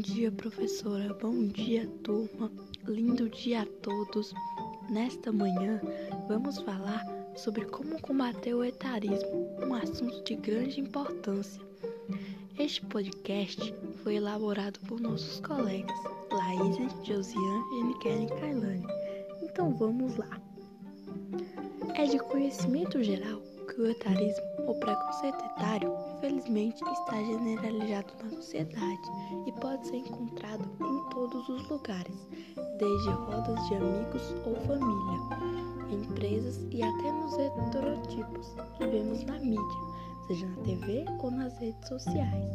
dia, professora. Bom dia, turma. Lindo dia a todos. Nesta manhã, vamos falar sobre como combater o etarismo, um assunto de grande importância. Este podcast foi elaborado por nossos colegas Laís, Josiane, e Kailane. Então vamos lá. É de conhecimento geral que o etarismo, ou preconceito etário, infelizmente está generalizado na sociedade e pode ser encontrado em todos os lugares, desde rodas de amigos ou família, empresas e até nos heterotipos que vemos na mídia, seja na TV ou nas redes sociais.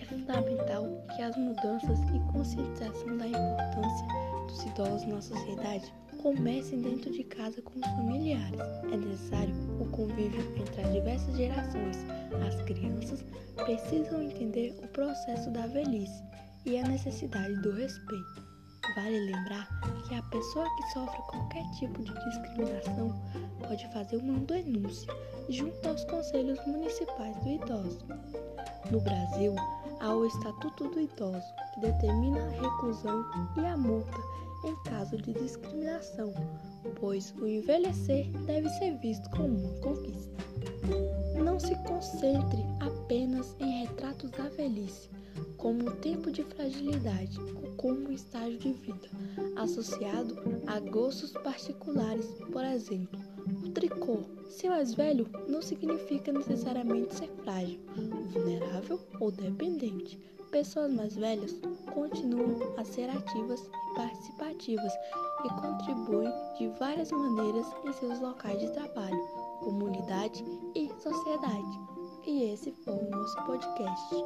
É fundamental que as mudanças e conscientização da importância dos idosos na sociedade comecem dentro de casa com os familiares. É necessário o convívio entre as diversas gerações. As crianças precisam entender o processo da velhice e a necessidade do respeito. Vale lembrar que a pessoa que sofre qualquer tipo de discriminação pode fazer uma denúncia junto aos conselhos municipais do idoso. No Brasil, há o Estatuto do Idoso, que determina a reclusão e a multa em caso de discriminação, pois o envelhecer deve ser visto como uma conquista. Não se concentre apenas em retratos da velhice, como um tempo de fragilidade ou como um estágio de vida, associado a gostos particulares, por exemplo. O tricô, ser mais velho, não significa necessariamente ser frágil, vulnerável ou dependente. Pessoas mais velhas continuam a ser ativas e participativas e contribuem de várias maneiras em seus locais de trabalho, comunidade e sociedade. E esse foi o nosso podcast.